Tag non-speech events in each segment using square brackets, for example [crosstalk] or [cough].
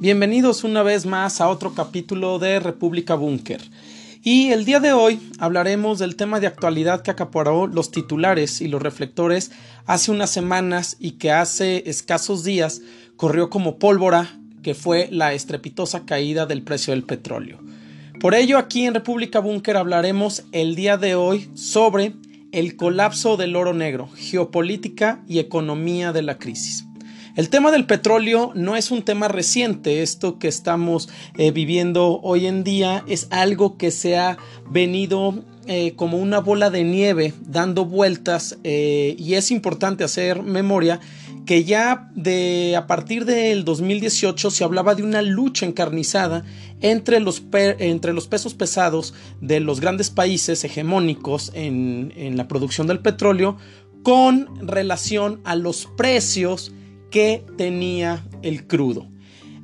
Bienvenidos una vez más a otro capítulo de República Búnker. Y el día de hoy hablaremos del tema de actualidad que acaparó los titulares y los reflectores hace unas semanas y que hace escasos días corrió como pólvora, que fue la estrepitosa caída del precio del petróleo. Por ello, aquí en República Búnker hablaremos el día de hoy sobre el colapso del oro negro, geopolítica y economía de la crisis. El tema del petróleo no es un tema reciente, esto que estamos eh, viviendo hoy en día es algo que se ha venido eh, como una bola de nieve dando vueltas eh, y es importante hacer memoria que ya de a partir del 2018 se hablaba de una lucha encarnizada entre los, entre los pesos pesados de los grandes países hegemónicos en, en la producción del petróleo con relación a los precios que tenía el crudo.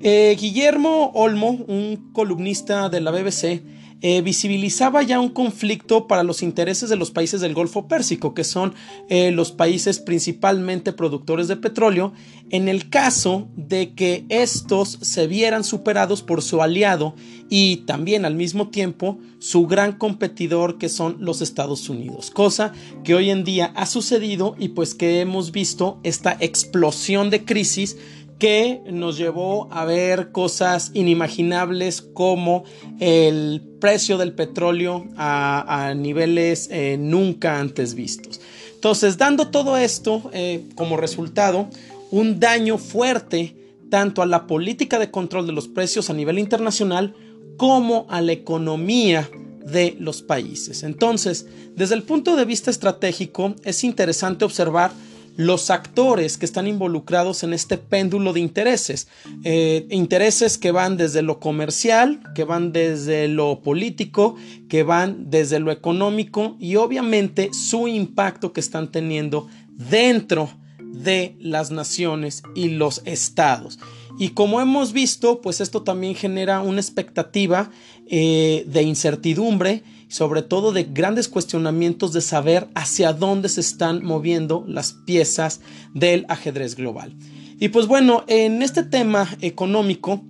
Eh, Guillermo Olmo, un columnista de la BBC, eh, visibilizaba ya un conflicto para los intereses de los países del Golfo Pérsico, que son eh, los países principalmente productores de petróleo, en el caso de que estos se vieran superados por su aliado y también al mismo tiempo su gran competidor que son los Estados Unidos, cosa que hoy en día ha sucedido y pues que hemos visto esta explosión de crisis que nos llevó a ver cosas inimaginables como el precio del petróleo a, niveles eh, nunca antes vistos. Entonces, dando todo esto eh, como resultado, un daño fuerte tanto a la política de control de los precios a nivel internacional como a la economía de los países. Entonces, desde el punto de vista estratégico, es interesante observar los actores que están involucrados en este péndulo de intereses. Eh, intereses que van desde lo comercial, que van desde lo político, que van desde lo económico y obviamente su impacto que están teniendo dentro de las naciones y los estados. Y como hemos visto, pues esto también genera una expectativa eh, de incertidumbre sobre todo de grandes cuestionamientos de saber hacia dónde se están moviendo las piezas del ajedrez global. Y pues bueno, en este tema económico,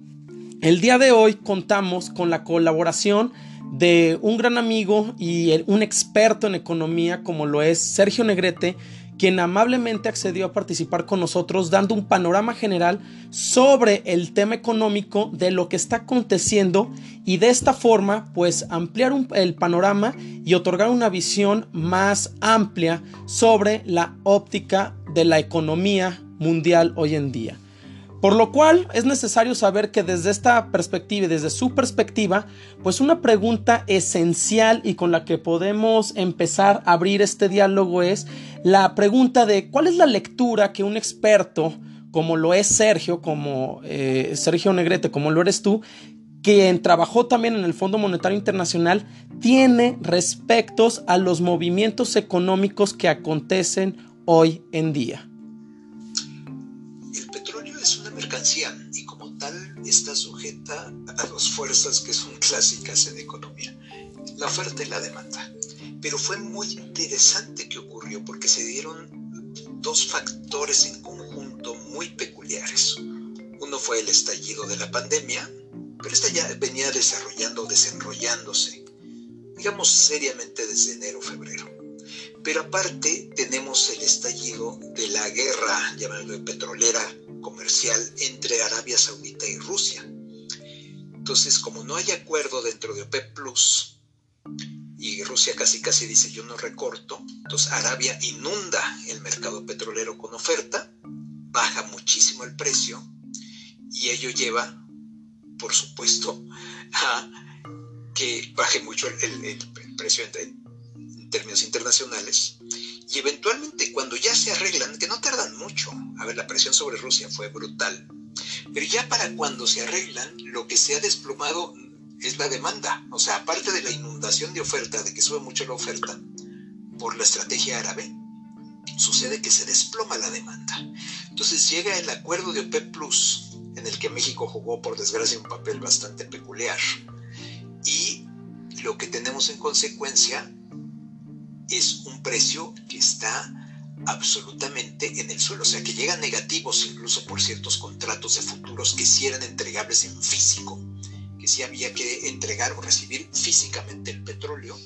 el día de hoy contamos con la colaboración de un gran amigo y un experto en economía como lo es Sergio Negrete, quien amablemente accedió a participar con nosotros dando un panorama general sobre el tema económico de lo que está aconteciendo y de esta forma pues ampliar el panorama y otorgar una visión más amplia sobre la óptica de la economía mundial hoy en día. Por lo cual es necesario saber que desde esta perspectiva y desde su perspectiva, pues una pregunta esencial y con la que podemos empezar a abrir este diálogo es la pregunta de cuál es la lectura que un experto como lo es Sergio, como eh, Sergio Negrete, como lo eres tú, quien trabajó también en el Fondo Monetario Internacional, tiene respecto a los movimientos económicos que acontecen hoy en día. Y como tal está sujeta a dos fuerzas que son clásicas en economía, la oferta y la demanda. Pero fue muy interesante que ocurrió porque se dieron dos factores en conjunto muy peculiares. Uno fue el estallido de la pandemia, pero esta ya venía desarrollando, desenrollándose, digamos seriamente desde enero, febrero. Pero aparte tenemos el estallido de la guerra, llamémoslo petrolera, comercial entre Arabia Saudita y Rusia. Entonces, como no hay acuerdo dentro de OPEP Plus y Rusia casi casi dice yo no recorto, entonces Arabia inunda el mercado petrolero con oferta, baja muchísimo el precio y ello lleva, por supuesto, [laughs] a que baje mucho el, precio en términos internacionales y eventualmente cuando ya se arreglan, que no tardan mucho, a ver, la presión sobre Rusia fue brutal, pero ya para cuando se arreglan, lo que se ha desplomado es la demanda, o sea, aparte de la inundación de oferta, de que sube mucho la oferta por la estrategia árabe, sucede que se desploma la demanda. Entonces llega el acuerdo de OPEP Plus, en el que México jugó por desgracia un papel bastante peculiar. Y lo que tenemos en consecuencia es un precio que está absolutamente en el suelo, o sea que llegan negativos incluso por ciertos contratos de futuros que sí eran entregables en físico, que sí había que entregar o recibir físicamente el petróleo.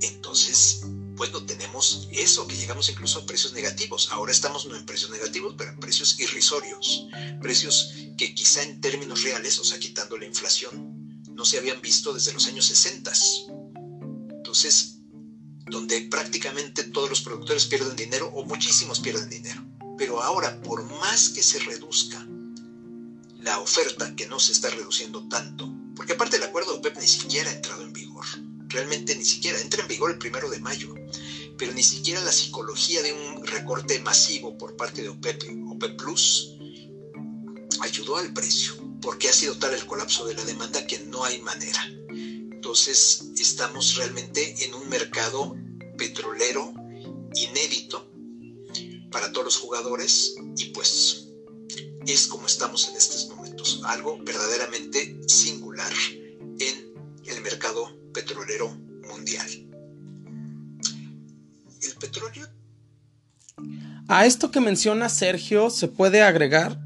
Entonces, bueno, tenemos eso, que llegamos incluso a precios negativos. Ahora estamos no en precios negativos, pero en precios irrisorios, precios que quizá en términos reales, o sea, quitando la inflación, no se habían visto desde los años 60. Entonces, donde prácticamente todos los productores pierden dinero o muchísimos pierden dinero. Pero ahora, por más que se reduzca la oferta, que no se está reduciendo tanto, porque aparte el acuerdo de OPEP ni siquiera ha entrado en vigor, realmente ni siquiera, entra en vigor el primero de mayo, pero ni siquiera la psicología de un recorte masivo por parte de OPEP, OPEP Plus, ayudó al precio, porque ha sido tal el colapso de la demanda que no hay manera. Entonces estamos realmente en un mercado petrolero inédito para todos los jugadores y pues es como estamos en estos momentos, algo verdaderamente singular en el mercado petrolero mundial. El petróleo... A esto que menciona Sergio se puede agregar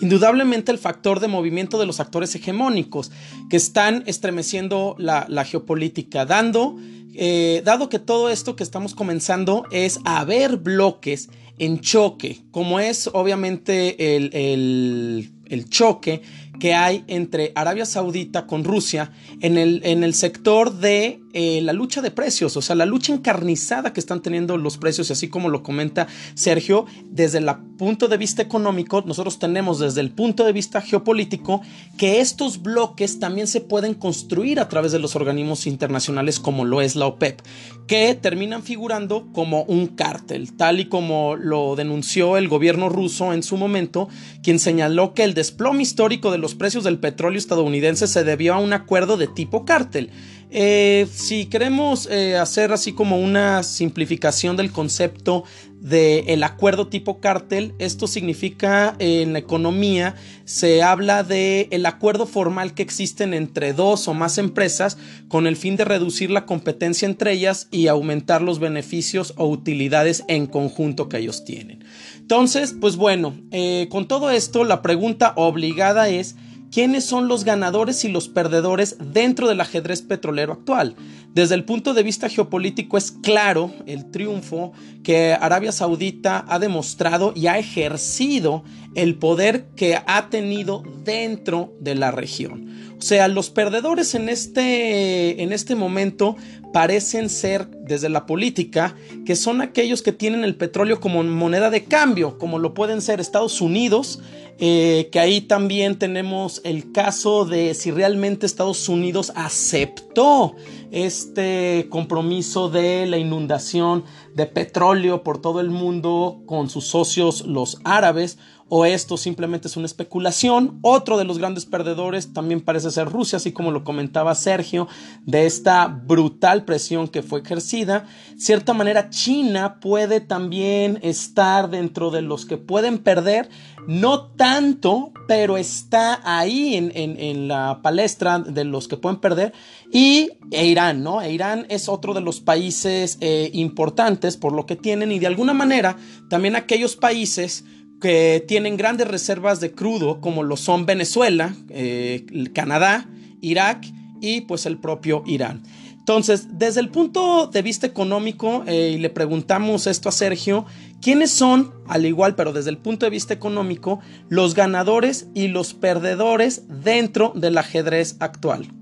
Indudablemente el factor de movimiento de los actores hegemónicos que están estremeciendo la, geopolítica, dando, eh, dado que todo esto que estamos comenzando es a ver bloques en choque, como es obviamente el, el choque que hay entre Arabia Saudita con Rusia en el, en el sector de eh, la lucha de precios, o sea, la lucha encarnizada que están teniendo los precios, y así como lo comenta Sergio, desde el punto de vista económico, nosotros tenemos desde el punto de vista geopolítico que estos bloques también se pueden construir a través de los organismos internacionales como lo es la OPEP, que terminan figurando como un cártel, tal y como lo denunció el gobierno ruso en su momento, quien señaló que el desplome histórico de los precios del petróleo estadounidense se debió a un acuerdo de tipo cártel. Eh, si queremos eh, hacer así como una simplificación del concepto del acuerdo tipo cártel, esto significa en la economía se habla de el acuerdo formal que existen entre dos o más empresas con el fin de reducir la competencia entre ellas y aumentar los beneficios o utilidades en conjunto que ellos tienen. Entonces, pues bueno, eh, con todo esto, la pregunta obligada es, ¿quiénes son los ganadores y los perdedores dentro del ajedrez petrolero actual? Desde el punto de vista geopolítico es claro el triunfo que Arabia Saudita ha demostrado y ha ejercido el poder que ha tenido dentro de la región. O sea, los perdedores en este, en este momento parecen ser desde la política, que son aquellos que tienen el petróleo como moneda de cambio, como lo pueden ser Estados Unidos, eh, que ahí también tenemos el caso de si realmente Estados Unidos aceptó este compromiso de la inundación de petróleo por todo el mundo con sus socios los árabes o esto simplemente es una especulación. Otro de los grandes perdedores también parece ser Rusia, así como lo comentaba Sergio, de esta brutal presión que fue ejercida. Cierta manera, China puede también estar dentro de los que pueden perder, no tanto, pero está ahí en, la palestra de los que pueden perder. Y e Irán, ¿no? E Irán es otro de los países eh, importantes por lo que tienen y de alguna manera también aquellos países que tienen grandes reservas de crudo como lo son Venezuela, eh, Canadá, Irak y pues el propio Irán. Entonces, desde el punto de vista económico, eh, y le preguntamos esto a Sergio, ¿quiénes son, al igual, pero desde el punto de vista económico, los ganadores y los perdedores dentro del ajedrez actual?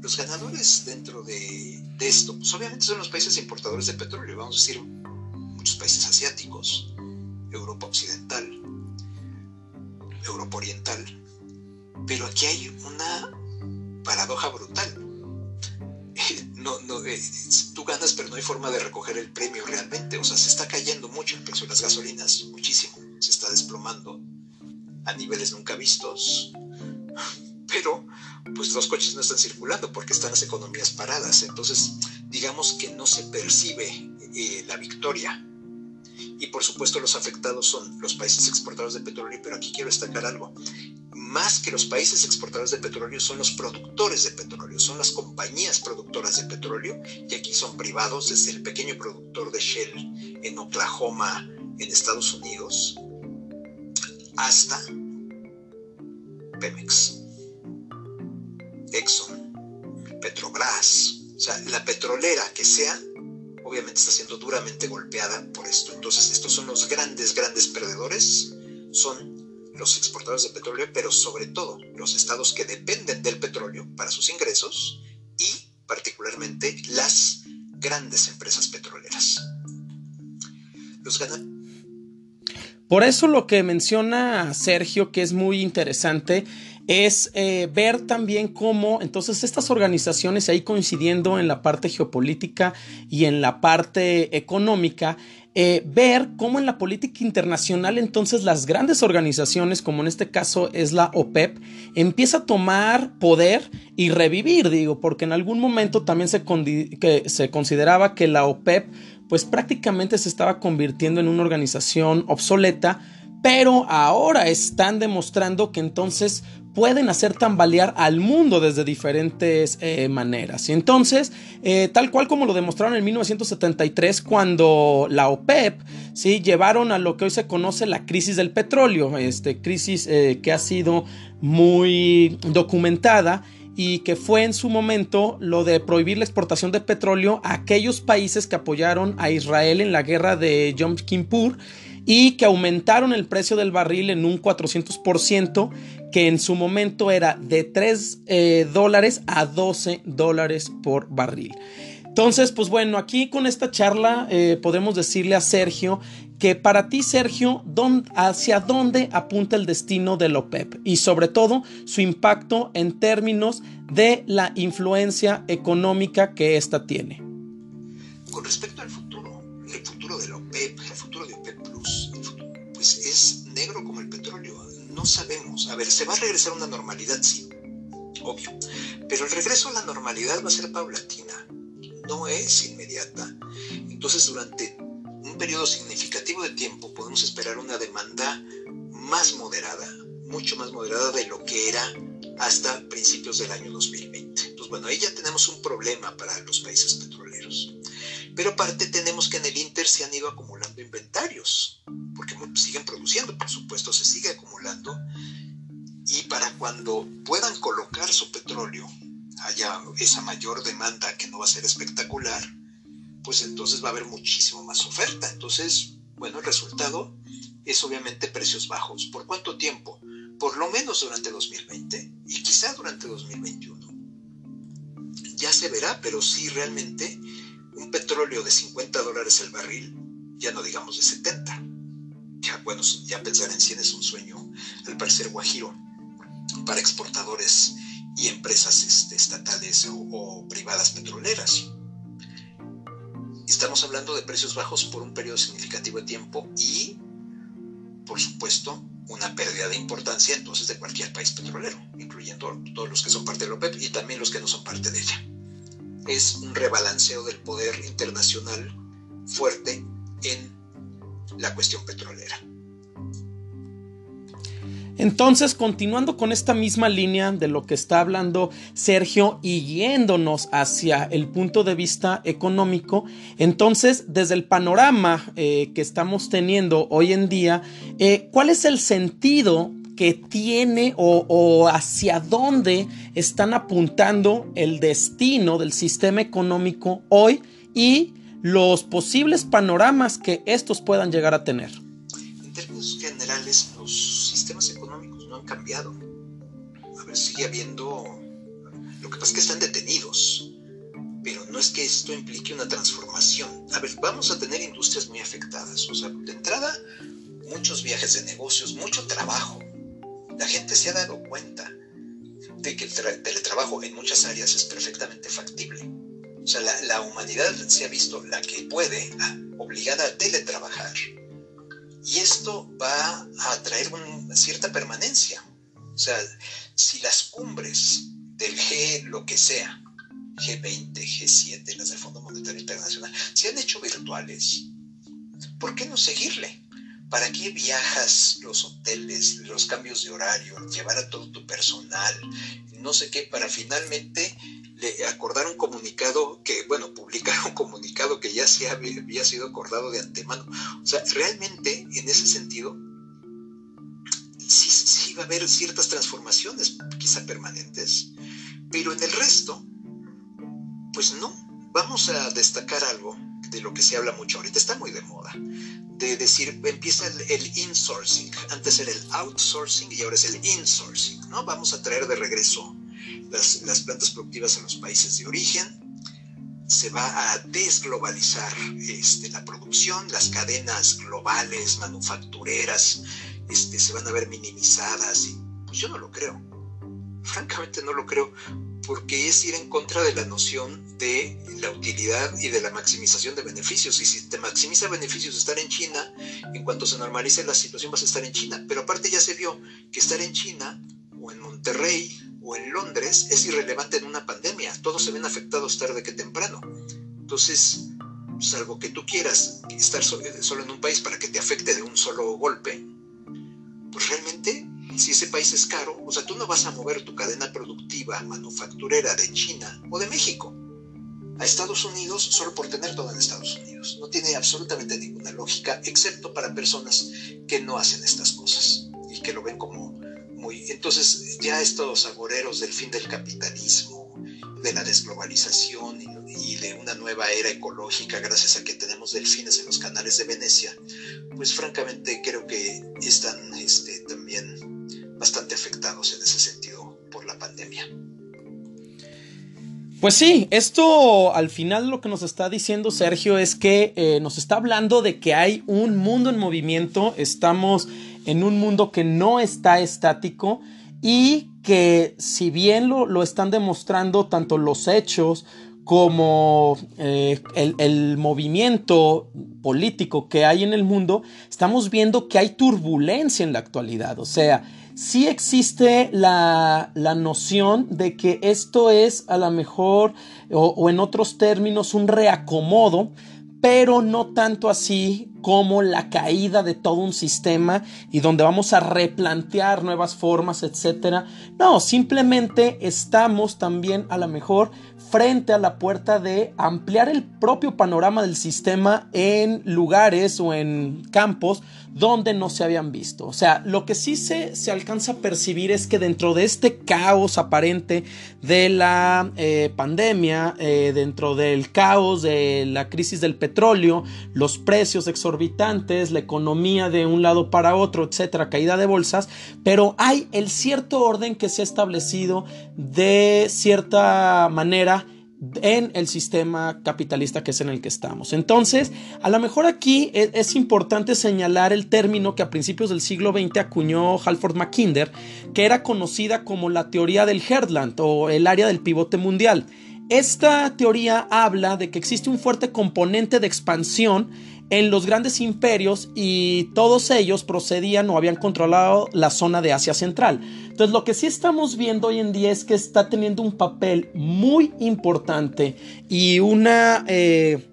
Los ganadores dentro de, esto, pues obviamente son los países importadores de petróleo, vamos a decir, muchos países asiáticos, Europa Occidental, Europa Oriental. Pero aquí hay una paradoja brutal. [laughs] No, no, eh, tú ganas, pero no hay forma de recoger el premio realmente. O sea, se está cayendo mucho el precio de las gasolinas, muchísimo. Se está desplomando a niveles nunca vistos. [laughs] Pero, pues los coches no están circulando porque están las economías paradas. Entonces, digamos que no se percibe eh, la victoria y por supuesto los afectados son los países exportadores de petróleo, pero aquí quiero destacar algo. más que los países exportadores de petróleo son los productores de petróleo, son las compañías productoras de petróleo, y aquí son privados, desde el pequeño productor de Shell en Oklahoma, en Estados Unidos, hasta Pemex, Exxon, Petrobras, o sea, la petrolera que sea, obviamente está siendo duramente golpeada por esto. Entonces, estos son los grandes, grandes perdedores, son los exportadores de petróleo, pero sobre todo los estados que dependen del petróleo para sus ingresos y particularmente las grandes empresas petroleras. Los Por eso lo que menciona Sergio, que es muy interesante, es eh, ver también cómo entonces estas organizaciones ahí coincidiendo en la parte geopolítica y en la parte económica, eh, ver cómo en la política internacional entonces las grandes organizaciones, como en este caso es la OPEP, empieza a tomar poder y revivir, digo, porque en algún momento también se, que se consideraba que la OPEP pues prácticamente se estaba convirtiendo en una organización obsoleta, pero ahora están demostrando que entonces pueden hacer tambalear al mundo desde diferentes eh, maneras. Y entonces, eh, tal cual como lo demostraron en 1973, cuando la OPEP ¿sí? llevaron a lo que hoy se conoce la crisis del petróleo, este, crisis eh, que ha sido muy documentada y que fue en su momento lo de prohibir la exportación de petróleo a aquellos países que apoyaron a Israel en la guerra de Yom Kippur y que aumentaron el precio del barril en un 400%, que en su momento era de 3 eh, dólares a 12 dólares por barril. Entonces, pues bueno, aquí con esta charla eh, podemos decirle a Sergio que para ti, Sergio, ¿hacia dónde apunta el destino de OPEP? Y sobre todo su impacto en términos de la influencia económica que ésta tiene. Con respecto al futuro, el futuro de la OPEP, Sabemos. A ver, ¿se va a regresar a una normalidad? Sí, obvio. Pero el regreso a la normalidad va a ser paulatina, no es inmediata. Entonces, durante un periodo significativo de tiempo podemos esperar una demanda más moderada, mucho más moderada de lo que era hasta principios del año 2020. Entonces, bueno, ahí ya tenemos un problema para los países petroleros. Pero aparte tenemos que en el Inter se han ido acumulando inventarios, porque siguen produciendo, por supuesto, se sigue acumulando. Y para cuando puedan colocar su petróleo, haya esa mayor demanda que no va a ser espectacular, pues entonces va a haber muchísimo más oferta. Entonces, bueno, el resultado es obviamente precios bajos. ¿Por cuánto tiempo? Por lo menos durante 2020 y quizá durante 2021. Ya se verá, pero sí realmente un petróleo de 50 dólares el barril, ya no digamos de 70. Ya, bueno, ya pensar en 100 es un sueño, al parecer guajiro, para exportadores y empresas este, estatales o, privadas petroleras. Estamos hablando de precios bajos por un periodo significativo de tiempo y, por supuesto, una pérdida de importancia entonces de cualquier país petrolero, incluyendo todos los que son parte de la OPEP y también los que no son parte de ella es un rebalanceo del poder internacional fuerte en la cuestión petrolera. Entonces, continuando con esta misma línea de lo que está hablando Sergio y yéndonos hacia el punto de vista económico, entonces, desde el panorama eh, que estamos teniendo hoy en día, eh, ¿cuál es el sentido que tiene o, hacia dónde están apuntando el destino del sistema económico hoy y los posibles panoramas que estos puedan llegar a tener. En términos generales, los sistemas económicos no han cambiado. A ver, sigue habiendo... Lo que pasa es que están detenidos, pero no es que esto implique una transformación. A ver, vamos a tener industrias muy afectadas. O sea, de entrada, muchos viajes de negocios, mucho trabajo la gente se ha dado cuenta de que el teletrabajo en muchas áreas es perfectamente factible. O sea, la, humanidad se ha visto la que puede, obligada a teletrabajar. Y esto va a traer una cierta permanencia. O sea, si las cumbres del G, lo que sea, G20, G7, las del Fondo Monetario Internacional, se han hecho virtuales, ¿por qué no seguirle? ¿Para qué viajas los hoteles, los cambios de horario, llevar a todo tu personal, no sé qué, para finalmente acordar un comunicado que, bueno, publicar un comunicado que ya se había sido acordado de antemano? O sea, realmente, en ese sentido, sí, sí va a haber ciertas transformaciones, quizá permanentes, pero en el resto, pues no. Vamos a destacar algo de lo que se habla mucho. Ahorita, está muy de moda, de decir, empieza el, insourcing, antes era el outsourcing y ahora es el insourcing, ¿no? Vamos a traer de regreso las, las plantas productivas a los países de origen, se va a desglobalizar este, la producción, las cadenas globales, manufactureras, este, se van a ver minimizadas, y pues yo no lo creo, francamente no lo creo, porque es ir en contra de la noción de la utilidad y de la maximización de beneficios. Y si te maximiza beneficios estar en China, en cuanto se normalice la situación vas a estar en China. Pero aparte ya se vio que estar en China o en Monterrey o en Londres es irrelevante en una pandemia. Todos se ven afectados tarde que temprano. Entonces, salvo que tú quieras estar solo en un país para que te afecte de un solo golpe, pues realmente si ese país es caro, o sea, tú no vas a mover tu cadena productiva manufacturera de China o de México a Estados Unidos solo por tener todo en Estados Unidos. No tiene absolutamente ninguna lógica, excepto para personas que no hacen estas cosas y que lo ven como muy... Entonces ya estos agoreros del fin del capitalismo, de la desglobalización y, de una nueva era ecológica gracias a que tenemos delfines en los canales de Venecia, pues francamente creo que están este, también bastante afectados en ese sentido por la pandemia. Pues sí, esto al final lo que nos está diciendo Sergio es que eh, nos está hablando de que hay un mundo en movimiento, estamos en un mundo que no está estático y que si bien lo, lo están demostrando tanto los hechos como eh, el, el, movimiento político que hay en el mundo, estamos viendo que hay turbulencia en la actualidad. O sea, sí existe la, noción de que esto es a lo mejor, o, en otros términos, un reacomodo, pero no tanto así como la caída de todo un sistema y donde vamos a replantear nuevas formas, etcétera. No, simplemente estamos también a lo mejor frente a la puerta de ampliar el propio panorama del sistema en lugares o en campos donde no se habían visto. O sea, lo que sí se, se alcanza a percibir es que dentro de este caos aparente de la eh, pandemia, eh, dentro del caos de la crisis del petróleo, los precios exorbitantes, la economía de un lado para otro, etcétera, caída de bolsas, pero hay el cierto orden que se ha establecido de cierta manera en el sistema capitalista que es en el que estamos. Entonces, a lo mejor aquí e, es, importante señalar el término que a principios del siglo XX acuñó Halford Mackinder, que era conocida como la teoría del Heartland o el área del pivote mundial. Esta teoría habla de que existe un fuerte componente de expansión en los grandes imperios y todos ellos procedían o habían controlado la zona de Asia Central. Entonces lo que sí estamos viendo hoy en día es que está teniendo un papel muy importante y una... Eh,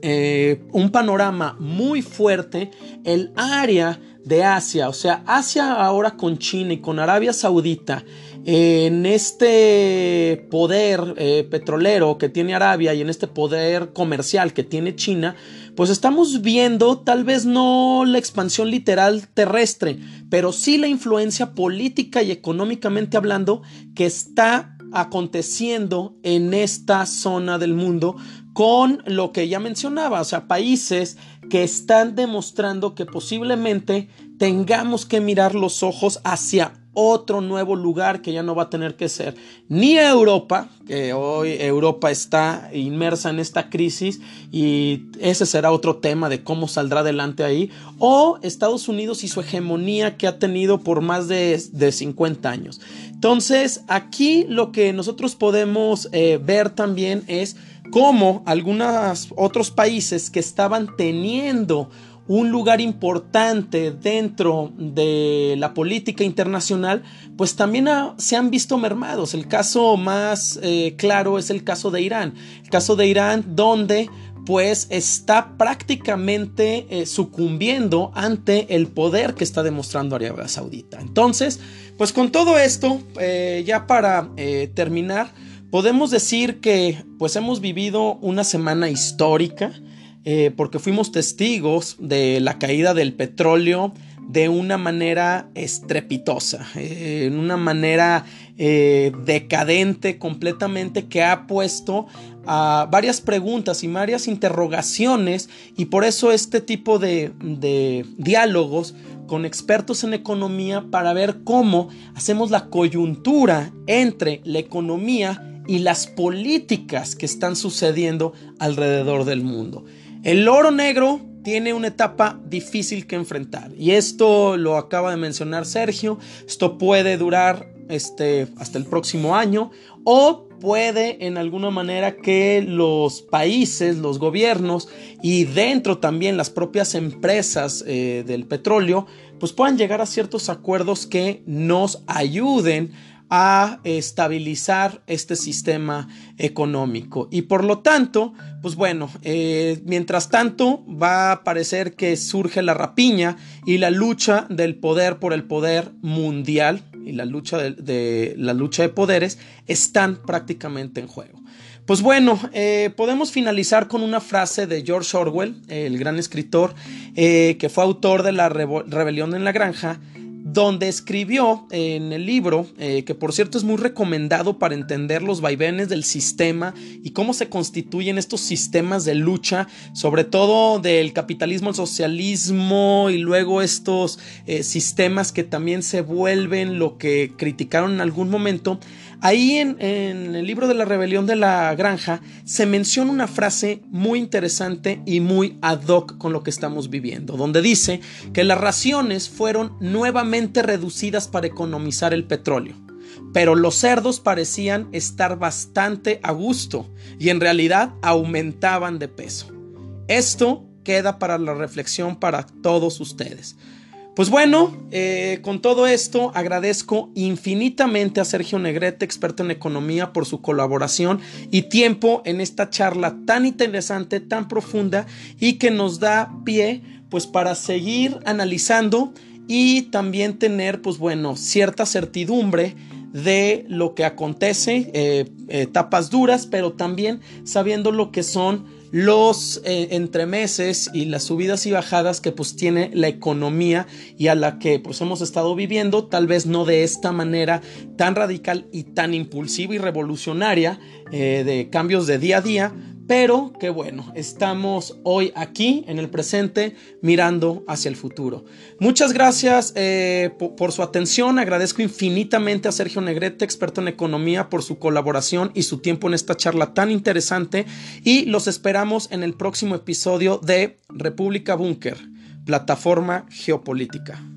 eh, un panorama muy fuerte el área de Asia, o sea, Asia ahora con China y con Arabia Saudita en este poder eh, petrolero que tiene Arabia y en este poder comercial que tiene China, pues estamos viendo tal vez no la expansión literal terrestre, pero sí la influencia política y económicamente hablando que está aconteciendo en esta zona del mundo con lo que ya mencionaba, o sea, países que están demostrando que posiblemente tengamos que mirar los ojos hacia otro nuevo lugar que ya no va a tener que ser ni Europa, que hoy Europa está inmersa en esta crisis y ese será otro tema de cómo saldrá adelante ahí, o Estados Unidos y su hegemonía que ha tenido por más de, de 50 años. Entonces, aquí lo que nosotros podemos eh, ver también es cómo algunos otros países que estaban teniendo un lugar importante dentro de la política internacional, pues también se han visto mermados. El caso más eh, claro es el caso de Irán. El caso de Irán donde pues está prácticamente eh, sucumbiendo ante el poder que está demostrando Arabia Saudita. Entonces, pues con todo esto, eh, ya para terminar, podemos decir que pues hemos vivido una semana histórica, porque fuimos testigos de la caída del petróleo de una manera estrepitosa, en una manera decadente completamente que ha puesto a varias preguntas y varias interrogaciones y por eso este tipo de, de diálogos con expertos en economía para ver cómo hacemos la coyuntura entre la economía y las políticas que están sucediendo alrededor del mundo. El oro negro tiene una etapa difícil que enfrentar y esto lo acaba de mencionar Sergio, esto puede durar este, hasta el próximo año o puede en alguna manera que los países, los gobiernos y dentro también las propias empresas eh, del petróleo, pues puedan llegar a ciertos acuerdos que nos ayuden a estabilizar este sistema económico. Y por lo tanto, pues bueno, eh, mientras tanto va a parecer que surge la rapiña y la lucha del poder por el poder mundial y la lucha de, la lucha de poderes están prácticamente en juego. Pues bueno, eh, podemos finalizar con una frase de George Orwell, el gran escritor eh, que fue autor de la Rebelión en la Granja, donde escribió en el libro, eh, que por cierto es muy recomendado para entender los vaivenes del sistema y cómo se constituyen estos sistemas de lucha, sobre todo del capitalismo al socialismo y luego estos eh, sistemas que también se vuelven lo que criticaron en algún momento. Ahí en, el libro de la rebelión de la granja se menciona una frase muy interesante y muy ad hoc con lo que estamos viviendo, donde dice que las raciones fueron nuevamente reducidas para economizar el petróleo. Pero los cerdos parecían estar bastante a gusto y en realidad aumentaban de peso. Esto queda para la reflexión para todos ustedes. Pues bueno, eh, con todo esto agradezco infinitamente a Sergio Negrete, experto en economía, por su colaboración y tiempo en esta charla tan interesante, tan profunda y que nos da pie pues para seguir analizando y también tener pues bueno cierta certidumbre de lo que acontece, eh, etapas duras, pero también sabiendo lo que son los eh, entremeses y las subidas y bajadas que pues tiene la economía y a la que pues hemos estado viviendo, tal vez no de esta manera tan radical y tan impulsiva y revolucionaria eh, de cambios de día a día, pero que bueno, estamos hoy aquí en el presente mirando hacia el futuro. Muchas gracias eh, por, su atención, agradezco infinitamente a Sergio Negrete, experto en economía, por su colaboración y su tiempo en esta charla tan interesante y los esperamos en el próximo episodio de República Búnker, plataforma geopolítica.